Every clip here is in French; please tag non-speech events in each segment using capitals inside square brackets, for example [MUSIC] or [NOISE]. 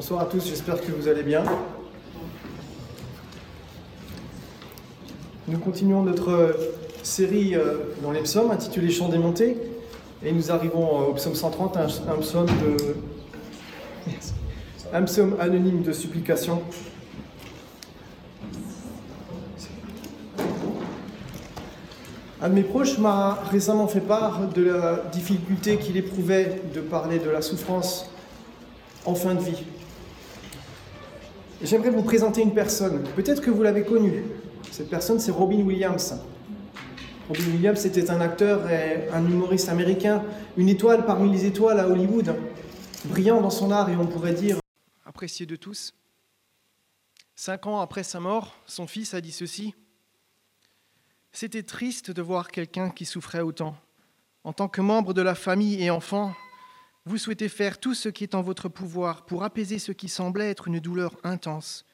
Bonsoir à tous, j'espère que vous allez bien. Nous continuons notre série euh, dans les psaumes intitulée Chants des montées et nous arrivons au psaume 130, un, psaume de [LAUGHS] un psaume anonyme de supplication. Un de mes proches m'a récemment fait part de la difficulté qu'il éprouvait de parler de la souffrance en fin de vie. J'aimerais vous présenter une personne. Peut-être que vous l'avez connue. Cette personne, c'est Robin Williams. Robin Williams était un acteur et un humoriste américain, une étoile parmi les étoiles à Hollywood, brillant dans son art et on pourrait dire apprécié de tous. Cinq ans après sa mort, son fils a dit ceci. C'était triste de voir quelqu'un qui souffrait autant. En tant que membre de la famille et enfant, vous souhaitez faire tout ce qui est en votre pouvoir pour apaiser ce qui semblait être une douleur intense.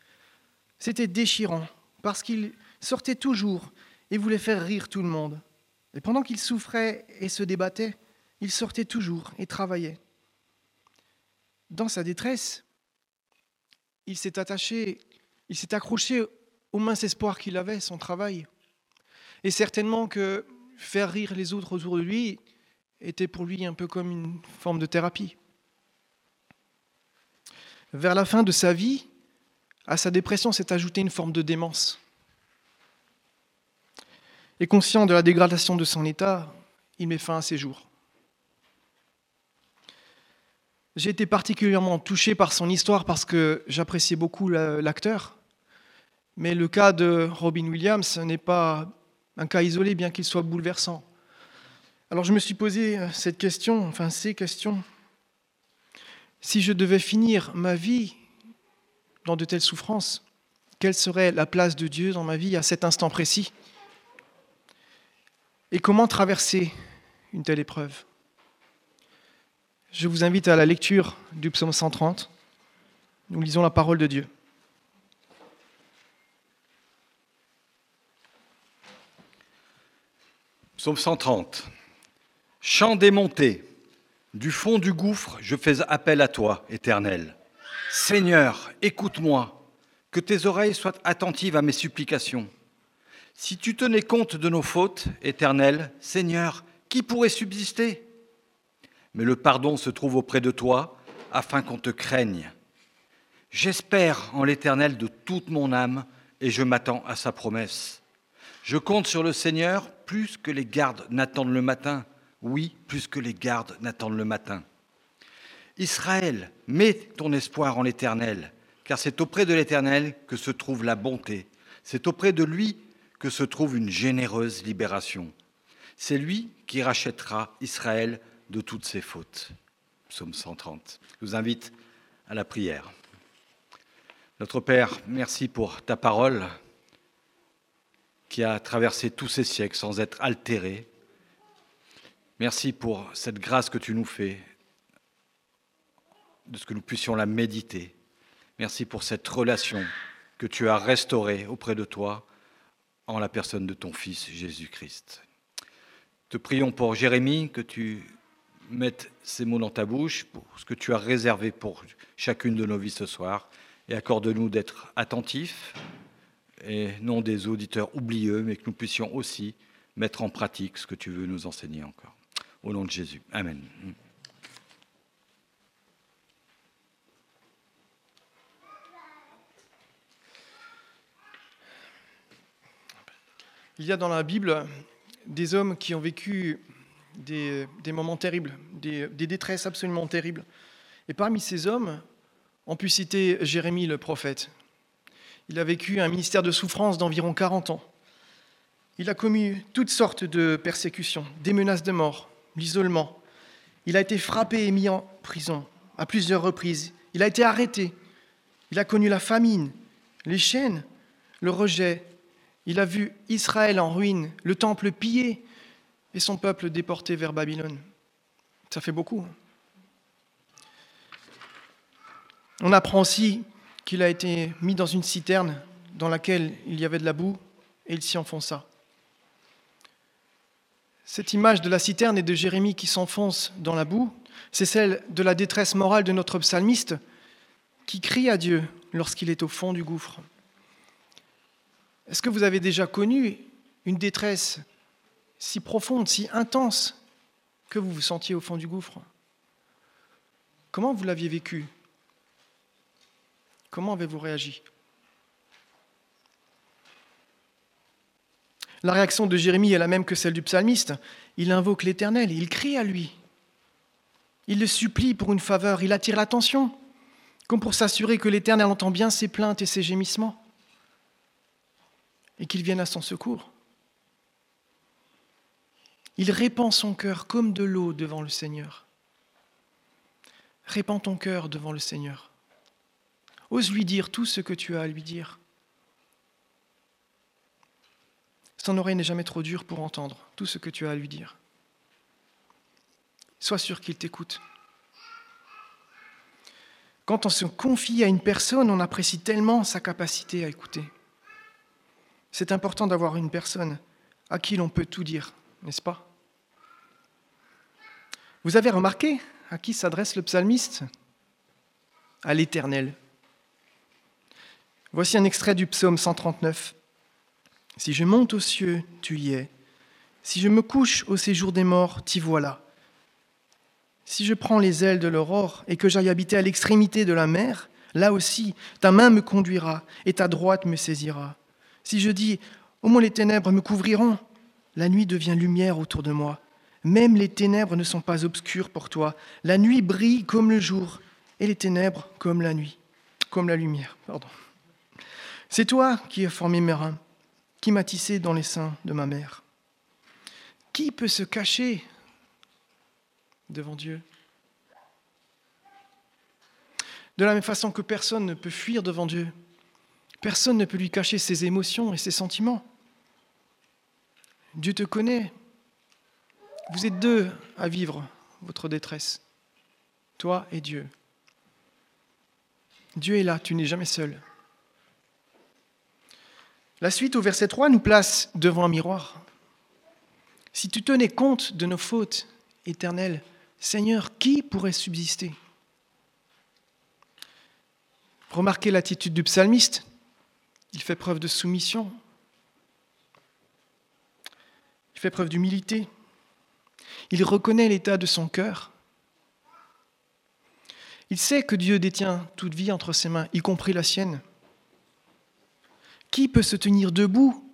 C'était déchirant, parce qu'il sortait toujours et voulait faire rire tout le monde. Et pendant qu'il souffrait et se débattait, il sortait toujours et travaillait. Dans sa détresse, il s'est attaché, il s'est accroché au mince espoir qu'il avait, son travail. Et certainement que faire rire les autres autour de lui était pour lui un peu comme une forme de thérapie. Vers la fin de sa vie, à sa dépression s'est ajoutée une forme de démence. Et conscient de la dégradation de son état, il met fin à ses jours. J'ai été particulièrement touché par son histoire parce que j'appréciais beaucoup l'acteur. Mais le cas de Robin Williams n'est pas un cas isolé, bien qu'il soit bouleversant. Alors je me suis posé euh, cette question, enfin ces questions. Si je devais finir ma vie dans de telles souffrances, quelle serait la place de Dieu dans ma vie à cet instant précis? Et comment traverser une telle épreuve? Je vous invite à la lecture du psaume 130. Nous lisons la parole de Dieu. Psaume 130. Chant démonté. Du fond du gouffre, je fais appel à toi, Éternel. Seigneur, écoute-moi, que tes oreilles soient attentives à mes supplications. Si tu tenais compte de nos fautes, Éternel, Seigneur, qui pourrait subsister? Mais le pardon se trouve auprès de toi, afin qu'on te craigne. J'espère en l'Éternel de toute mon âme, et je m'attends à sa promesse. Je compte sur le Seigneur plus que les gardes n'attendent le matin. Oui, plus que les gardes n'attendent le matin. Israël, mets ton espoir en l'Éternel, car c'est auprès de l'Éternel que se trouve la bonté. C'est auprès de lui que se trouve une généreuse libération. C'est lui qui rachètera Israël de toutes ses fautes. Psaume 130. Je vous invite à la prière. Notre Père, merci pour ta parole qui a traversé tous ces siècles sans être altéré. Merci pour cette grâce que tu nous fais, de ce que nous puissions la méditer. Merci pour cette relation que tu as restaurée auprès de toi en la personne de ton Fils Jésus-Christ. Te prions pour Jérémie, que tu mettes ces mots dans ta bouche, pour ce que tu as réservé pour chacune de nos vies ce soir, et accorde-nous d'être attentifs et non des auditeurs oublieux, mais que nous puissions aussi mettre en pratique ce que tu veux nous enseigner encore. Au nom de Jésus. Amen. Il y a dans la Bible des hommes qui ont vécu des, moments terribles, des, des, détresses absolument terribles. Et parmi ces hommes, on peut citer Jérémie le prophète. Il a vécu un ministère de souffrance d'environ 40 ans. Il a commis toutes sortes de persécutions, des menaces de mort, l'isolement. Il a été frappé et mis en prison à plusieurs reprises. Il a été arrêté. Il a connu la famine, les chaînes, le rejet. Il a vu Israël en ruine, le temple pillé et son peuple déporté vers Babylone. Ça fait beaucoup. On apprend aussi qu'il a été mis dans une citerne dans laquelle il y avait de la boue et il s'y enfonça. Cette image de la citerne et de Jérémie qui s'enfonce dans la boue, c'est celle de la détresse morale de notre psalmiste qui crie à Dieu lorsqu'il est au fond du gouffre. Est-ce que vous avez déjà connu une détresse si profonde, si intense, que vous vous sentiez au fond du gouffre? Comment vous l'aviez vécu? Comment avez-vous réagi? La réaction de Jérémie est la même que celle du psalmiste. Il invoque l'Éternel, il crie à lui. Il le supplie pour une faveur, il attire l'attention, comme pour s'assurer que l'Éternel entend bien ses plaintes et ses gémissements, et qu'il vienne à son secours. Il répand son cœur comme de l'eau devant le Seigneur. Répands ton cœur devant le Seigneur. Ose lui dire tout ce que tu as à lui dire. Son oreille n'est jamais trop dure pour entendre tout ce que tu as à lui dire. Sois sûr qu'il t'écoute. Quand on se confie à une personne, on apprécie tellement sa capacité à écouter. C'est important d'avoir une personne à qui l'on peut tout dire, n'est-ce pas? Vous avez remarqué à qui s'adresse le psalmiste? À l'Éternel. Voici un extrait du psaume 139. Si je monte aux cieux, tu y es. Si je me couche au séjour des morts, t'y voilà. Si je prends les ailes de l'aurore et que j'aille habiter à l'extrémité de la mer, là aussi, ta main me conduira et ta droite me saisira. Si je dis, au moins les ténèbres me couvriront, la nuit devient lumière autour de moi. Même les ténèbres ne sont pas obscures pour toi. La nuit brille comme le jour et les ténèbres comme la nuit, comme la lumière. C'est toi qui as formé mes reins, qui m'as tissé dans les seins de ma mère. Qui peut se cacher devant Dieu? De la même façon que personne ne peut fuir devant Dieu, personne ne peut lui cacher ses émotions et ses sentiments. Dieu te connaît. Vous êtes deux à vivre votre détresse, toi et Dieu. Dieu est là, tu n'es jamais seul. La suite au verset 3 nous place devant un miroir. Si tu tenais compte de nos fautes éternelles, Seigneur, qui pourrait subsister? Remarquez l'attitude du psalmiste. Il fait preuve de soumission. Il fait preuve d'humilité. Il reconnaît l'état de son cœur. Il sait que Dieu détient toute vie entre ses mains, y compris la sienne. Qui peut se tenir debout,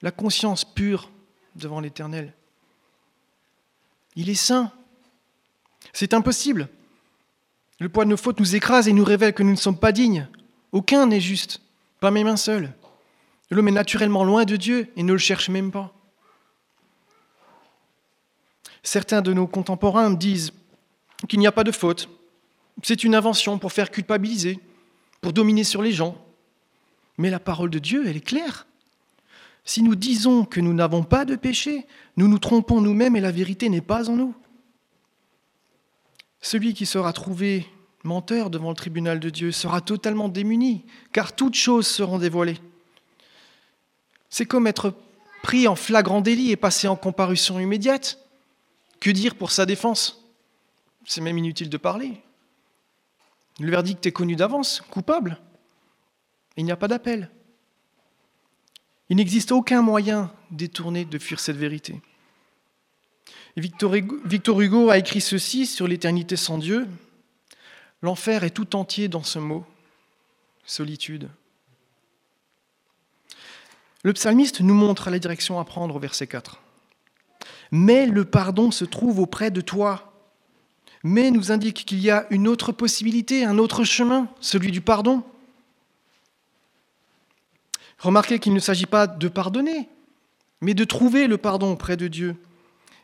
la conscience pure devant l'Éternel Il est saint, c'est impossible. Le poids de nos fautes nous écrase et nous révèle que nous ne sommes pas dignes. Aucun n'est juste, pas même un seul. L'homme est naturellement loin de Dieu et ne le cherche même pas. Certains de nos contemporains disent qu'il n'y a pas de faute. C'est une invention pour faire culpabiliser, pour dominer sur les gens. Mais la parole de Dieu, elle est claire. Si nous disons que nous n'avons pas de péché, nous nous trompons nous-mêmes et la vérité n'est pas en nous. Celui qui sera trouvé menteur devant le tribunal de Dieu sera totalement démuni, car toutes choses seront dévoilées. C'est comme être pris en flagrant délit et passer en comparution immédiate. Que dire pour sa défense? C'est même inutile de parler. Le verdict est connu d'avance, coupable. Il n'y a pas d'appel. Il n'existe aucun moyen détourné de fuir cette vérité. Victor Hugo a écrit ceci sur l'éternité sans Dieu. L'enfer est tout entier dans ce mot, solitude. Le psalmiste nous montre la direction à prendre au verset 4. Mais le pardon se trouve auprès de toi. Mais nous indique qu'il y a une autre possibilité, un autre chemin, celui du pardon. Remarquez qu'il ne s'agit pas de pardonner, mais de trouver le pardon auprès de Dieu.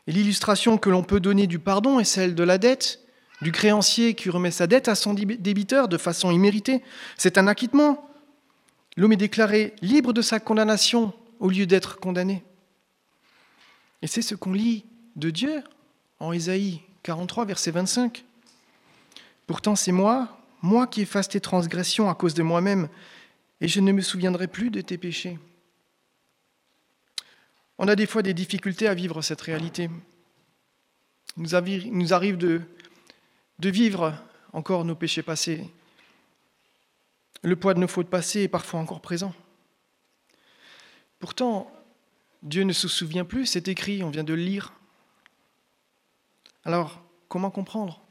Et l'illustration que l'on peut donner du pardon est celle de la dette, du créancier qui remet sa dette à son débiteur de façon imméritée. C'est un acquittement. L'homme est déclaré libre de sa condamnation au lieu d'être condamné. Et c'est ce qu'on lit de Dieu en Ésaïe 43, verset 25. Pourtant c'est moi, moi qui efface tes transgressions à cause de moi-même, et je ne me souviendrai plus de tes péchés. On a des fois des difficultés à vivre cette réalité. Il nous arrive de, de vivre encore nos péchés passés. Le poids de nos fautes passées est parfois encore présent. Pourtant, Dieu ne se souvient plus, c'est écrit, on vient de le lire. Alors, comment comprendre?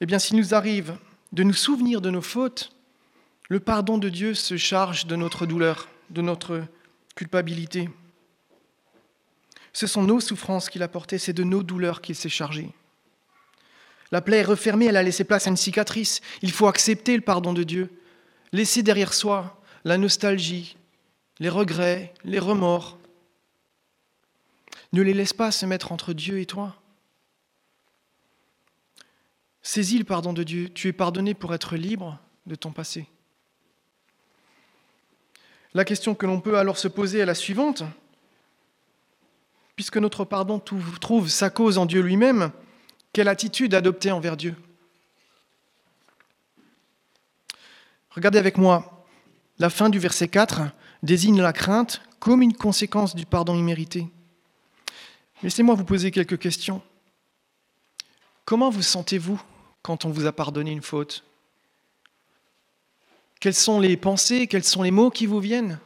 Eh bien, s'il nous arrive de nous souvenir de nos fautes, le pardon de Dieu se charge de notre douleur, de notre culpabilité. Ce sont nos souffrances qu'il a portées, c'est de nos douleurs qu'il s'est chargé. La plaie est refermée, elle a laissé place à une cicatrice. Il faut accepter le pardon de Dieu, laisser derrière soi la nostalgie, les regrets, les remords. Ne les laisse pas se mettre entre Dieu et toi. Saisis le pardon de Dieu. Tu es pardonné pour être libre de ton passé. La question que l'on peut alors se poser est la suivante. Puisque notre pardon trouve sa cause en Dieu lui-même, quelle attitude adopter envers Dieu? Regardez avec moi, la fin du verset 4 désigne la crainte comme une conséquence du pardon immérité. Laissez-moi vous poser quelques questions. Comment vous sentez-vous quand on vous a pardonné une faute? Quelles sont les pensées, quels sont les mots qui vous viennent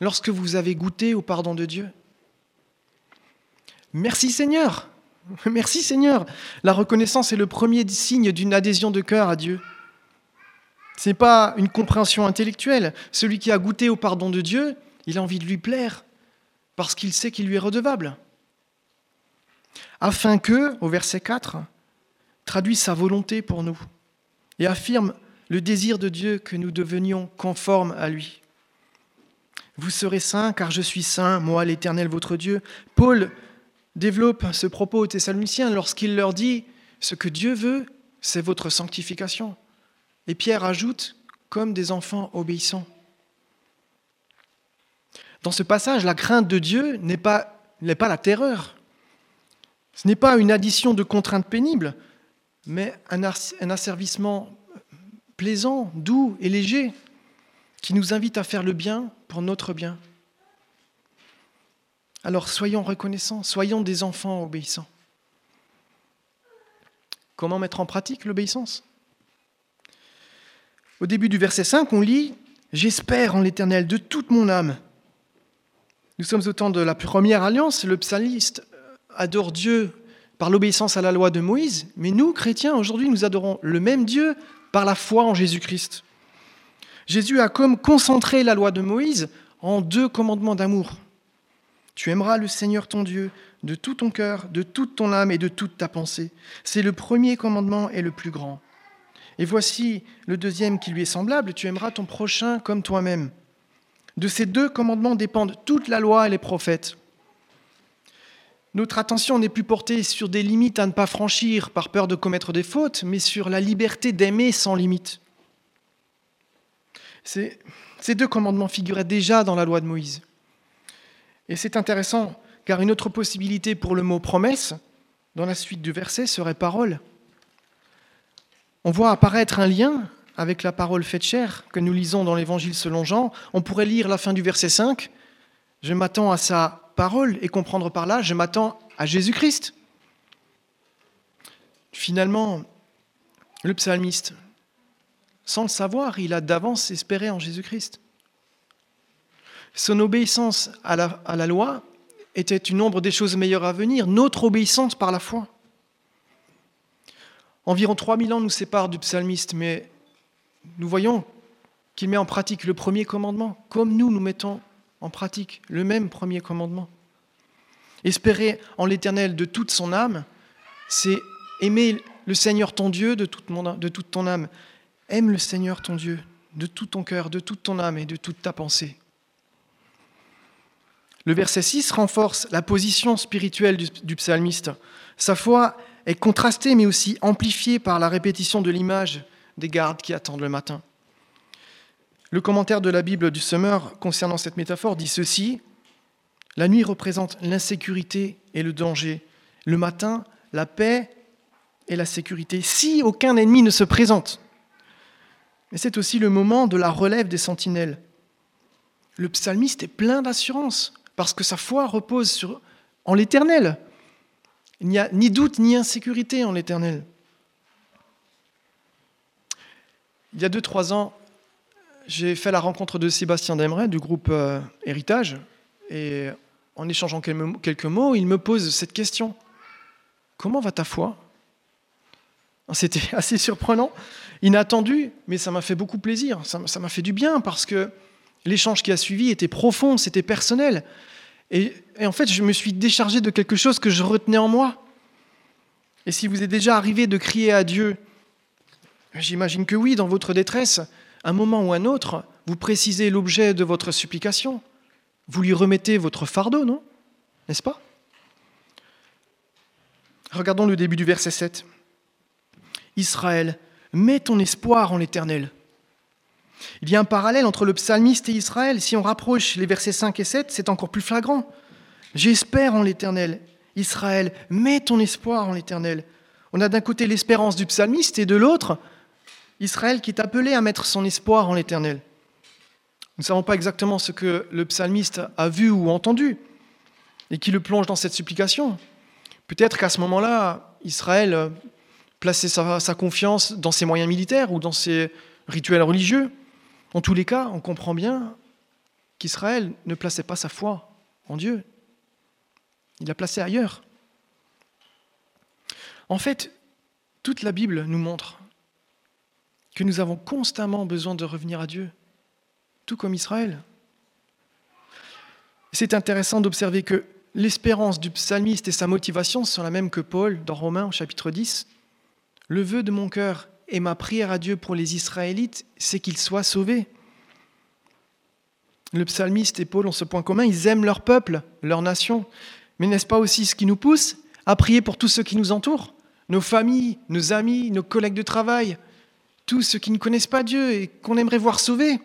lorsque vous avez goûté au pardon de Dieu? Merci Seigneur [LAUGHS] Merci Seigneur. La reconnaissance est le premier signe d'une adhésion de cœur à Dieu. Ce n'est pas une compréhension intellectuelle. Celui qui a goûté au pardon de Dieu, il a envie de lui plaire parce qu'il sait qu'il lui est redevable. Afin que, au verset 4, traduit sa volonté pour nous et affirme le désir de Dieu que nous devenions conformes à lui. Vous serez saints car je suis saint, moi l'Éternel votre Dieu. Paul développe ce propos aux Thessaloniciens lorsqu'il leur dit Ce que Dieu veut, c'est votre sanctification. Et Pierre ajoute Comme des enfants obéissants. Dans ce passage, la crainte de Dieu n'est pas, n'est pas la terreur. Ce n'est pas une addition de contraintes pénibles, mais un, asservissement plaisant, doux et léger qui nous invite à faire le bien pour notre bien. Alors soyons reconnaissants, soyons des enfants obéissants. Comment mettre en pratique l'obéissance? Au début du verset 5, on lit J'espère en l'Éternel de toute mon âme. Nous sommes au temps de la première alliance, le psalmiste adore Dieu par l'obéissance à la loi de Moïse, mais nous, chrétiens, aujourd'hui, nous adorons le même Dieu par la foi en Jésus-Christ. Jésus a comme concentré la loi de Moïse en deux commandements d'amour. Tu aimeras le Seigneur ton Dieu de tout ton cœur, de toute ton âme et de toute ta pensée. C'est le premier commandement et le plus grand. Et voici le deuxième qui lui est semblable, tu aimeras ton prochain comme toi-même. De ces deux commandements dépendent toute la loi et les prophètes. Notre attention n'est plus portée sur des limites à ne pas franchir par peur de commettre des fautes, mais sur la liberté d'aimer sans limite. Ces deux commandements figuraient déjà dans la loi de Moïse. Et c'est intéressant, car une autre possibilité pour le mot promesse, dans la suite du verset, serait parole. On voit apparaître un lien avec la parole faite chair que nous lisons dans l'Évangile selon Jean. On pourrait lire la fin du verset 5. Je m'attends à sa parole et comprendre par là, je m'attends à Jésus-Christ. Finalement, le psalmiste, sans le savoir, il a d'avance espéré en Jésus-Christ. Son obéissance à la, loi était une ombre des choses meilleures à venir, notre obéissance par la foi. Environ 3000 ans nous séparent du psalmiste, mais nous voyons qu'il met en pratique le premier commandement, comme nous nous mettons en pratique le même premier commandement. Espérer en l'Éternel de toute son âme, c'est aimer le Seigneur ton Dieu de toute, ton âme. Aime le Seigneur ton Dieu de tout ton cœur, de toute ton âme et de toute ta pensée. Le verset 6 renforce la position spirituelle du, psalmiste. Sa foi est contrastée mais aussi amplifiée par la répétition de l'image des gardes qui attendent le matin. Le commentaire de la Bible du Semeur concernant cette métaphore dit ceci La nuit représente l'insécurité et le danger. Le matin, la paix et la sécurité, si aucun ennemi ne se présente. Mais c'est aussi le moment de la relève des sentinelles. Le psalmiste est plein d'assurance parce que sa foi repose en l'éternel. Il n'y a ni doute ni insécurité en l'éternel. Il y a 2-3 ans, j'ai fait la rencontre de Sébastien Demeret du groupe euh, Héritage. Et en échangeant quelques mots, il me pose cette question. Comment va ta foi? C'était [LAUGHS] assez surprenant, inattendu, mais ça m'a fait beaucoup plaisir. Ça m'a fait du bien parce que l'échange qui a suivi était profond, c'était personnel. Et, et, en fait, je me suis déchargé de quelque chose que je retenais en moi. Et si vous êtes déjà arrivé de crier à Dieu, j'imagine que oui, dans votre détresse, un moment ou un autre, vous précisez l'objet de votre supplication. Vous lui remettez votre fardeau, non? N'est-ce pas? Regardons le début du verset 7. Israël, mets ton espoir en l'Éternel. Il y a un parallèle entre le psalmiste et Israël. Si on rapproche les versets 5 et 7, c'est encore plus flagrant. J'espère en l'Éternel. Israël, mets ton espoir en l'Éternel. On a d'un côté l'espérance du psalmiste et de l'autre Israël qui est appelé à mettre son espoir en l'Éternel. Nous ne savons pas exactement ce que le psalmiste a vu ou entendu et qui le plonge dans cette supplication. Peut-être qu'à ce moment-là, Israël plaçait sa, confiance dans ses moyens militaires ou dans ses rituels religieux. En tous les cas, on comprend bien qu'Israël ne plaçait pas sa foi en Dieu. Il l'a placée ailleurs. En fait, toute la Bible nous montre que nous avons constamment besoin de revenir à Dieu, tout comme Israël. C'est intéressant d'observer que l'espérance du psalmiste et sa motivation sont la même que Paul dans Romains chapitre 10. Le vœu de mon cœur et ma prière à Dieu pour les Israélites, c'est qu'ils soient sauvés. Le psalmiste et Paul ont ce point commun, ils aiment leur peuple, leur nation. Mais n'est-ce pas aussi ce qui nous pousse à prier pour tous ceux qui nous entourent? Nos familles, nos amis, nos collègues de travail, tous ceux qui ne connaissent pas Dieu et qu'on aimerait voir sauvés.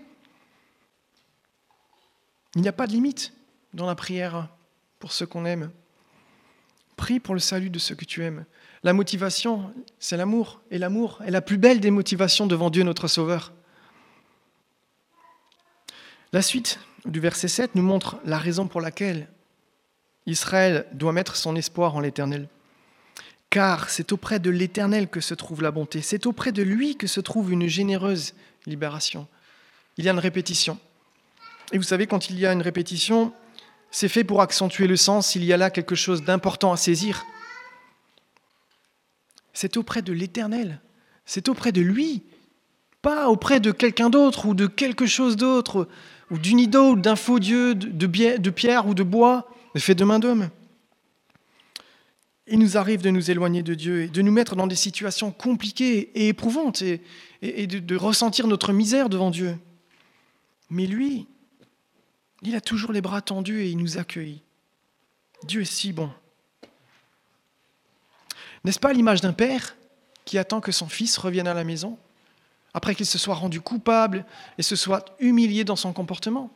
Il n'y a pas de limite dans la prière pour ceux qu'on aime. Prie pour le salut de ceux que tu aimes. La motivation, c'est l'amour. Et l'amour est la plus belle des motivations devant Dieu notre Sauveur. La suite du verset 7 nous montre la raison pour laquelle Israël doit mettre son espoir en l'Éternel car c'est auprès de l'Éternel que se trouve la bonté, c'est auprès de lui que se trouve une généreuse libération. Il y a une répétition. Et vous savez, quand il y a une répétition, c'est fait pour accentuer le sens, il y a là quelque chose d'important à saisir. C'est auprès de l'Éternel, c'est auprès de lui, pas auprès de quelqu'un d'autre ou de quelque chose d'autre, ou d'une idole, d'un faux Dieu, de, pierre ou de bois, fait de main d'homme il nous arrive de nous éloigner de Dieu et de nous mettre dans des situations compliquées et éprouvantes et, de, de ressentir notre misère devant Dieu. Mais lui, il a toujours les bras tendus et il nous accueille. Dieu est si bon. N'est-ce pas l'image d'un père qui attend que son fils revienne à la maison après qu'il se soit rendu coupable et se soit humilié dans son comportement?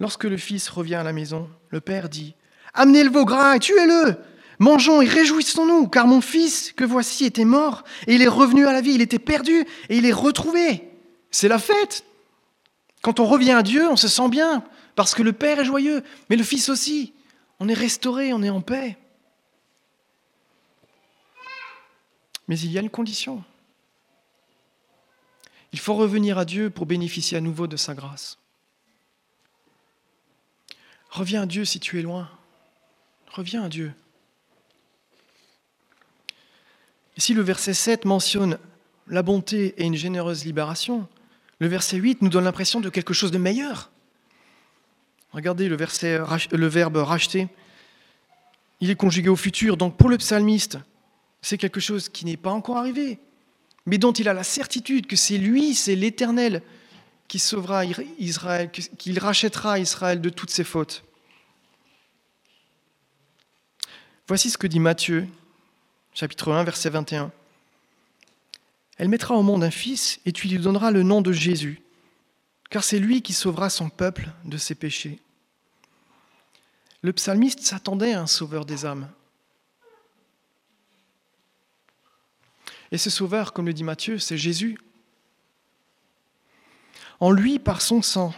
Lorsque le fils revient à la maison, le père dit Amenez le veau gras et tuez-le. Mangeons et réjouissons-nous, car mon fils que voici était mort, et il est revenu à la vie, il était perdu, et il est retrouvé. C'est la fête. Quand on revient à Dieu, on se sent bien, parce que le Père est joyeux, mais le Fils aussi. On est restauré, on est en paix. Mais il y a une condition. Il faut revenir à Dieu pour bénéficier à nouveau de sa grâce. Reviens à Dieu si tu es loin. Reviens à Dieu. si le verset 7 mentionne la bonté et une généreuse libération, le verset 8 nous donne l'impression de quelque chose de meilleur. Regardez le, le verbe racheter. Il est conjugué au futur. Donc pour le psalmiste, c'est quelque chose qui n'est pas encore arrivé, mais dont il a la certitude que c'est lui, c'est l'Éternel qui sauvera Israël, qu'il rachètera Israël de toutes ses fautes. Voici ce que dit Matthieu, chapitre 1, verset 21. Elle mettra au monde un fils et tu lui donneras le nom de Jésus, car c'est lui qui sauvera son peuple de ses péchés. Le psalmiste s'attendait à un sauveur des âmes. Et ce sauveur, comme le dit Matthieu, c'est Jésus. En lui, par son sang,